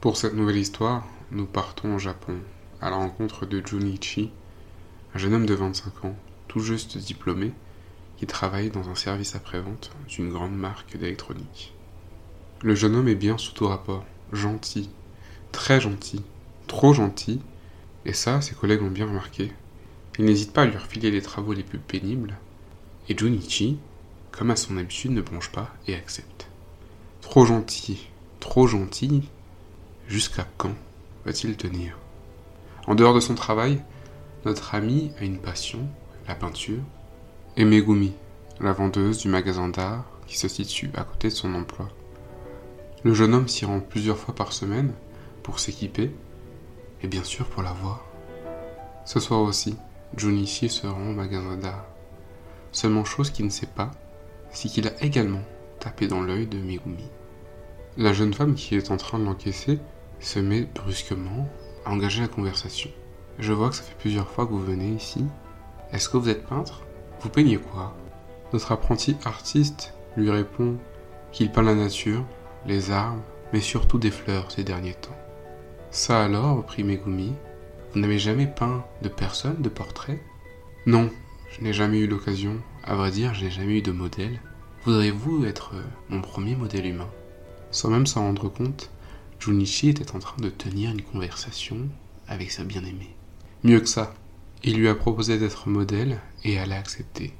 Pour cette nouvelle histoire, nous partons au Japon, à la rencontre de Junichi, un jeune homme de 25 ans, tout juste diplômé, qui travaille dans un service après-vente d'une grande marque d'électronique. Le jeune homme est bien sous tout rapport, gentil, très gentil, trop gentil, et ça, ses collègues ont bien remarqué. Il n'hésite pas à lui refiler les travaux les plus pénibles, et Junichi, comme à son habitude, ne bronche pas et accepte. Trop gentil, trop gentil, jusqu'à quand va-t-il tenir? En dehors de son travail, notre ami a une passion, la peinture, et Megumi, la vendeuse du magasin d'art qui se situe à côté de son emploi. Le jeune homme s'y rend plusieurs fois par semaine pour s'équiper et bien sûr pour la voir. Ce soir aussi, Junichi se rend au magasin d'art. Seulement chose qu'il ne sait pas, c'est qu'il a également tapé dans l'œil de Megumi. La jeune femme qui est en train de l'encaisser se met brusquement à engager la conversation. Je vois que ça fait plusieurs fois que vous venez ici. Est-ce que vous êtes peintre? Vous peignez quoi? Notre apprenti artiste lui répond qu'il peint la nature, les arbres, mais surtout des fleurs ces derniers temps. Ça alors, reprit Megumi, vous n'avez jamais peint de personne, de portrait? Non, je n'ai jamais eu l'occasion. À vrai dire, je n'ai jamais eu de modèle. Voudriez-vous être mon premier modèle humain? Sans même s'en rendre compte, Junichi était en train de tenir une conversation avec sa bien-aimée. Mieux que ça, il lui a proposé d'être modèle et elle a accepté.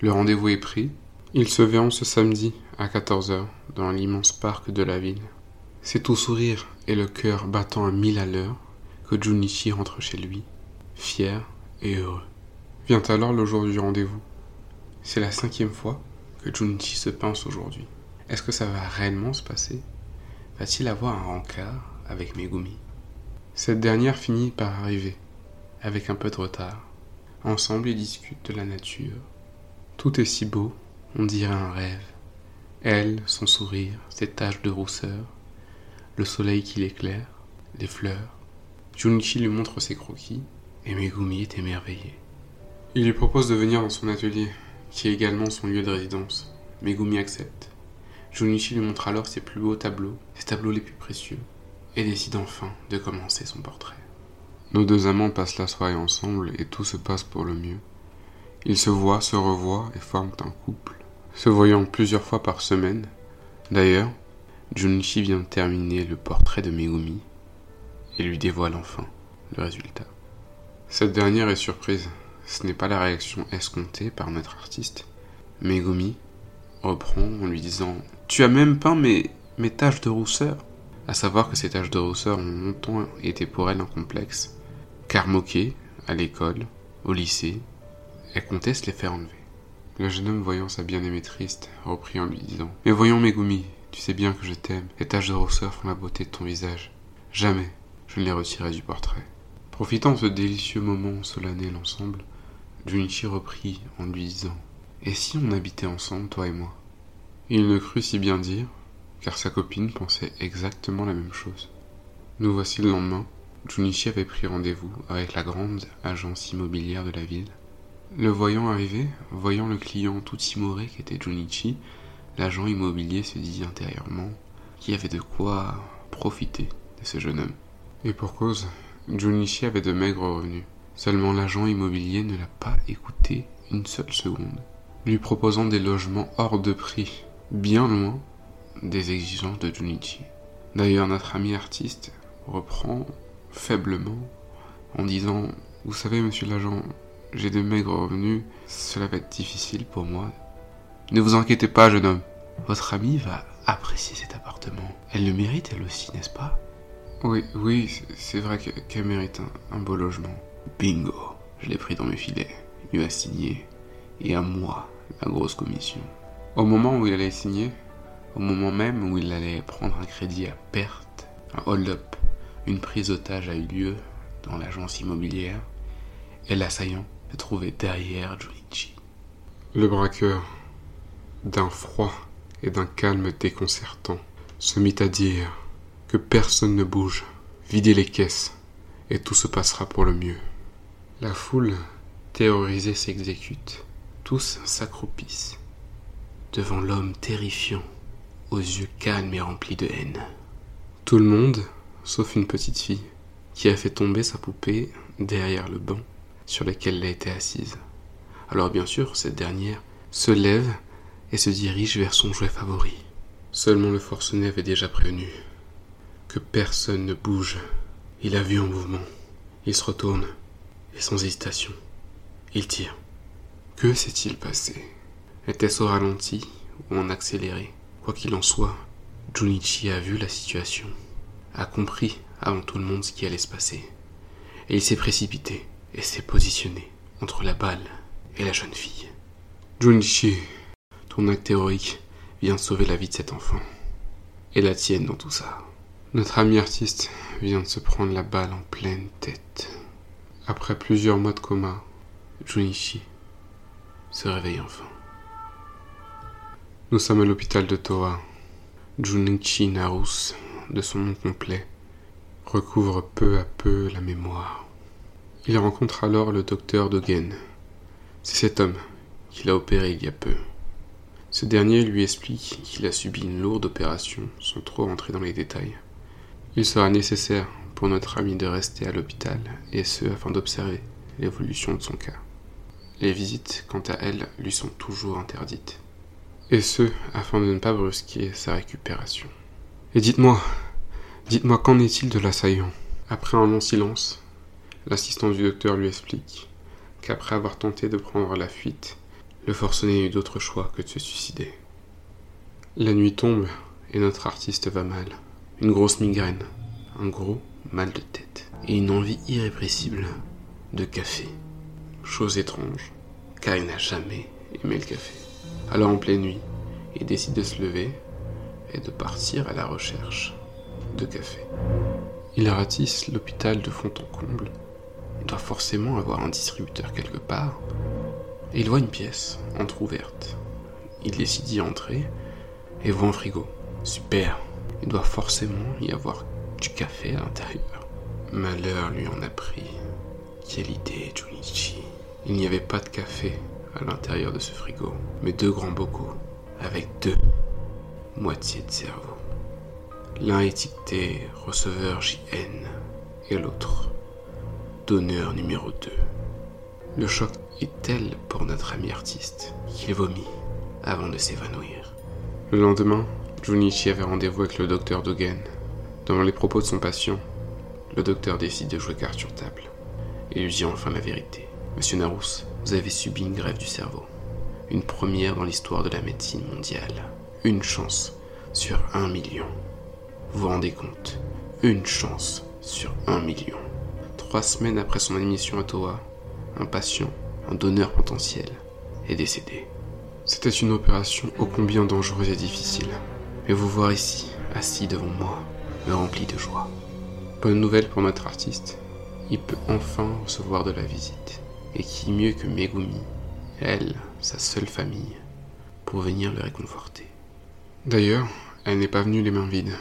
Le rendez-vous est pris. Ils se verront ce samedi à 14h dans l'immense parc de la ville. C'est tout sourire et le cœur battant à mille à l'heure que Junichi rentre chez lui, fier et heureux. Vient alors le jour du rendez-vous. C'est la cinquième fois que Junichi se pince aujourd'hui. Est-ce que ça va réellement se passer? Va-t-il avoir un rencard avec Megumi? Cette dernière finit par arriver, avec un peu de retard. Ensemble, ils discutent de la nature. Tout est si beau, on dirait un rêve. Elle, son sourire, ses taches de rousseur, le soleil qui l'éclaire, les fleurs. Junichi lui montre ses croquis, et Megumi est émerveillé. Il lui propose de venir dans son atelier, qui est également son lieu de résidence. Megumi accepte. Junichi lui montre alors ses plus beaux tableaux, ses tableaux les plus précieux, et décide enfin de commencer son portrait. Nos deux amants passent la soirée ensemble et tout se passe pour le mieux. Ils se voient, se revoient et forment un couple, se voyant plusieurs fois par semaine. D'ailleurs, Junichi vient terminer le portrait de Megumi et lui dévoile enfin le résultat. Cette dernière est surprise. Ce n'est pas la réaction escomptée par notre artiste. Megumi reprend en lui disant Tu as même peint mes, mes taches de rousseur À savoir que ces taches de rousseur ont longtemps été pour elle un complexe, car moquée, à l'école, au lycée, elle comptait se les faire enlever. Le jeune homme, voyant sa bien-aimée triste, reprit en lui disant Mais voyons, Megumi, tu sais bien que je t'aime. Les taches de rousseur font la beauté de ton visage. Jamais je ne les retirerai du portrait. Profitant de ce délicieux moment solennel ensemble, Junichi reprit en lui disant Et si on habitait ensemble, toi et moi? Il ne crut si bien dire, car sa copine pensait exactement la même chose. Nous voici le lendemain. Junichi avait pris rendez-vous avec la grande agence immobilière de la ville. Le voyant arriver, voyant le client tout timoré qu'était Junichi, l'agent immobilier se dit intérieurement qu'il avait de quoi profiter de ce jeune homme? Et pour cause, Junichi avait de maigres revenus. Seulement l'agent immobilier ne l'a pas écouté une seule seconde, lui proposant des logements hors de prix, bien loin des exigences de Junichi. D'ailleurs, notre ami artiste reprend faiblement en disant Vous savez, monsieur l'agent, j'ai de maigres revenus, cela va être difficile pour moi. Ne vous inquiétez pas, jeune homme. Votre amie va apprécier cet appartement. Elle le mérite, elle aussi, n'est-ce pas? Oui, oui, c'est vrai qu'elle mérite un, beau logement. Bingo Je l'ai pris dans mes filets. Il lui a signé. Et à moi, la grosse commission. Au moment où il allait signer, au moment même où il allait prendre un crédit à perte, un hold-up, une prise d'otage a eu lieu dans l'agence immobilière, et l'assaillant se trouvait derrière Junichi. Le braqueur, d'un froid et d'un calme déconcertant, se mit à dire que personne ne bouge, videz les caisses, et tout se passera pour le mieux. La foule, terrorisée, s'exécute. Tous s'accroupissent devant l'homme terrifiant, aux yeux calmes et remplis de haine. Tout le monde, sauf une petite fille, qui a fait tomber sa poupée derrière le banc sur lequel elle était assise. Alors bien sûr, cette dernière se lève et se dirige vers son jouet favori. Seulement le forcené avait déjà prévenu que personne ne bouge. Il a vu en mouvement. Il se retourne et sans hésitation, il tire. Que s'est-il passé? Était-ce au ralenti ou en accéléré? Quoi qu'il en soit, Junichi a vu la situation, a compris avant tout le monde ce qui allait se passer, et il s'est précipité et s'est positionné entre la balle et la jeune fille. Junichi, ton acte héroïque vient sauver la vie de cet enfant, et la tienne dans tout ça. Notre ami artiste vient de se prendre la balle en pleine tête. Après plusieurs mois de coma, Junichi se réveille enfin. Nous sommes à l'hôpital de Toa. Junichi Narus, de son nom complet, recouvre peu à peu la mémoire. Il rencontre alors le docteur Dogen. C'est cet homme qu'il a opéré il y a peu. Ce dernier lui explique qu'il a subi une lourde opération sans trop rentrer dans les détails. Il sera nécessaire pour notre ami de rester à l'hôpital, et ce afin d'observer l'évolution de son cas. Les visites, quant à elles, lui sont toujours interdites. Et ce, afin de ne pas brusquer sa récupération. Et dites-moi, dites-moi qu'en est-il de l'assaillant? Après un long silence, l'assistant du docteur lui explique qu'après avoir tenté de prendre la fuite, le forcené n'a eu d'autre choix que de se suicider. La nuit tombe et notre artiste va mal. Une grosse migraine, un gros mal de tête et une envie irrépressible de café. Chose étrange, car il n'a jamais aimé le café. Alors en pleine nuit, il décide de se lever et de partir à la recherche de café. Il ratisse l'hôpital de fond en comble. Il doit forcément avoir un distributeur quelque part. Et il voit une pièce entr'ouverte. Il décide d'y entrer et voit un frigo. Super. Il doit forcément y avoir du café à l'intérieur. Malheur lui en a pris. Quelle idée, Junichi. Il n'y avait pas de café à l'intérieur de ce frigo, mais deux grands bocaux, avec deux moitiés de cerveau. L'un étiqueté receveur JN et l'autre donneur numéro 2. Le choc est tel pour notre ami artiste qu'il vomit avant de s'évanouir. Le lendemain, Junichi avait rendez-vous avec le docteur Dogen dans les propos de son patient, le docteur décide de jouer carte sur table et enfin la vérité. Monsieur Narous, vous avez subi une grève du cerveau. Une première dans l'histoire de la médecine mondiale. Une chance sur un million. Vous vous rendez compte? Une chance sur un million. Trois semaines après son admission à Toa, un patient, un donneur potentiel, est décédé. C'était une opération ô combien dangereuse et difficile. Mais vous voir ici, assis devant moi, me remplit de joie. Bonne nouvelle pour notre artiste, il peut enfin recevoir de la visite. Et qui mieux que Megumi, elle, sa seule famille, pour venir le réconforter. D'ailleurs, elle n'est pas venue les mains vides.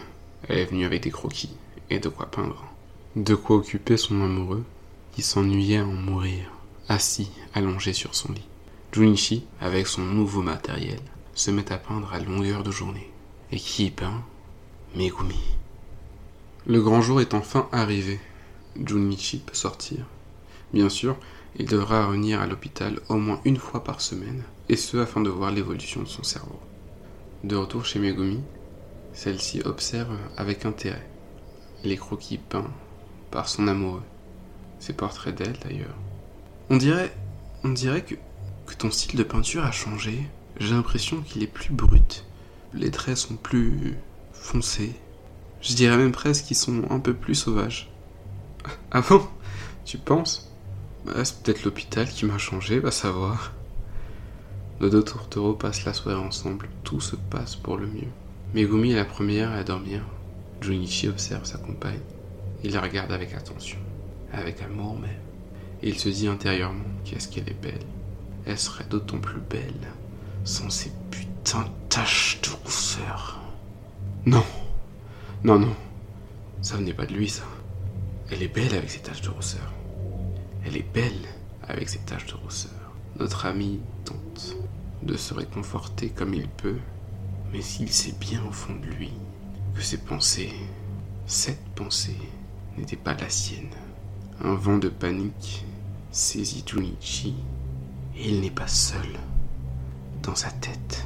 Elle est venue avec des croquis et de quoi peindre. De quoi occuper son amoureux, qui s'ennuyait à en mourir, assis, allongé sur son lit. Junichi, avec son nouveau matériel, se met à peindre à longueur de journée. Et qui peint? Megumi. Le grand jour est enfin arrivé. Junichi peut sortir. Bien sûr, il devra revenir à l'hôpital au moins une fois par semaine, et ce afin de voir l'évolution de son cerveau. De retour chez Megumi, celle-ci observe avec intérêt les croquis peints par son amoureux. Ses portraits d'elle d'ailleurs. On dirait, on dirait que, que ton style de peinture a changé. J'ai l'impression qu'il est plus brut. Les traits sont plus foncés, je dirais même presque qu'ils sont un peu plus sauvages. Ah bon? Tu penses? Bah, C'est peut-être l'hôpital qui m'a changé, va savoir. Nos deux tourtereaux passent la soirée ensemble, tout se passe pour le mieux. Megumi est la première à dormir. Junichi observe sa compagne. Il la regarde avec attention, avec amour même. Et il se dit intérieurement qu'est-ce qu'elle est belle. Elle serait d'autant plus belle sans ces putains de taches de rousseur. Non non, non. Ça venait pas de lui, ça. Elle est belle avec ses taches de rousseur. Elle est belle avec ses taches de rousseur. Notre ami tente de se réconforter comme il peut, mais s'il sait bien au fond de lui que ses pensées Cette pensée n'était pas la sienne. Un vent de panique saisit Junichi et il n'est pas seul. Dans sa tête,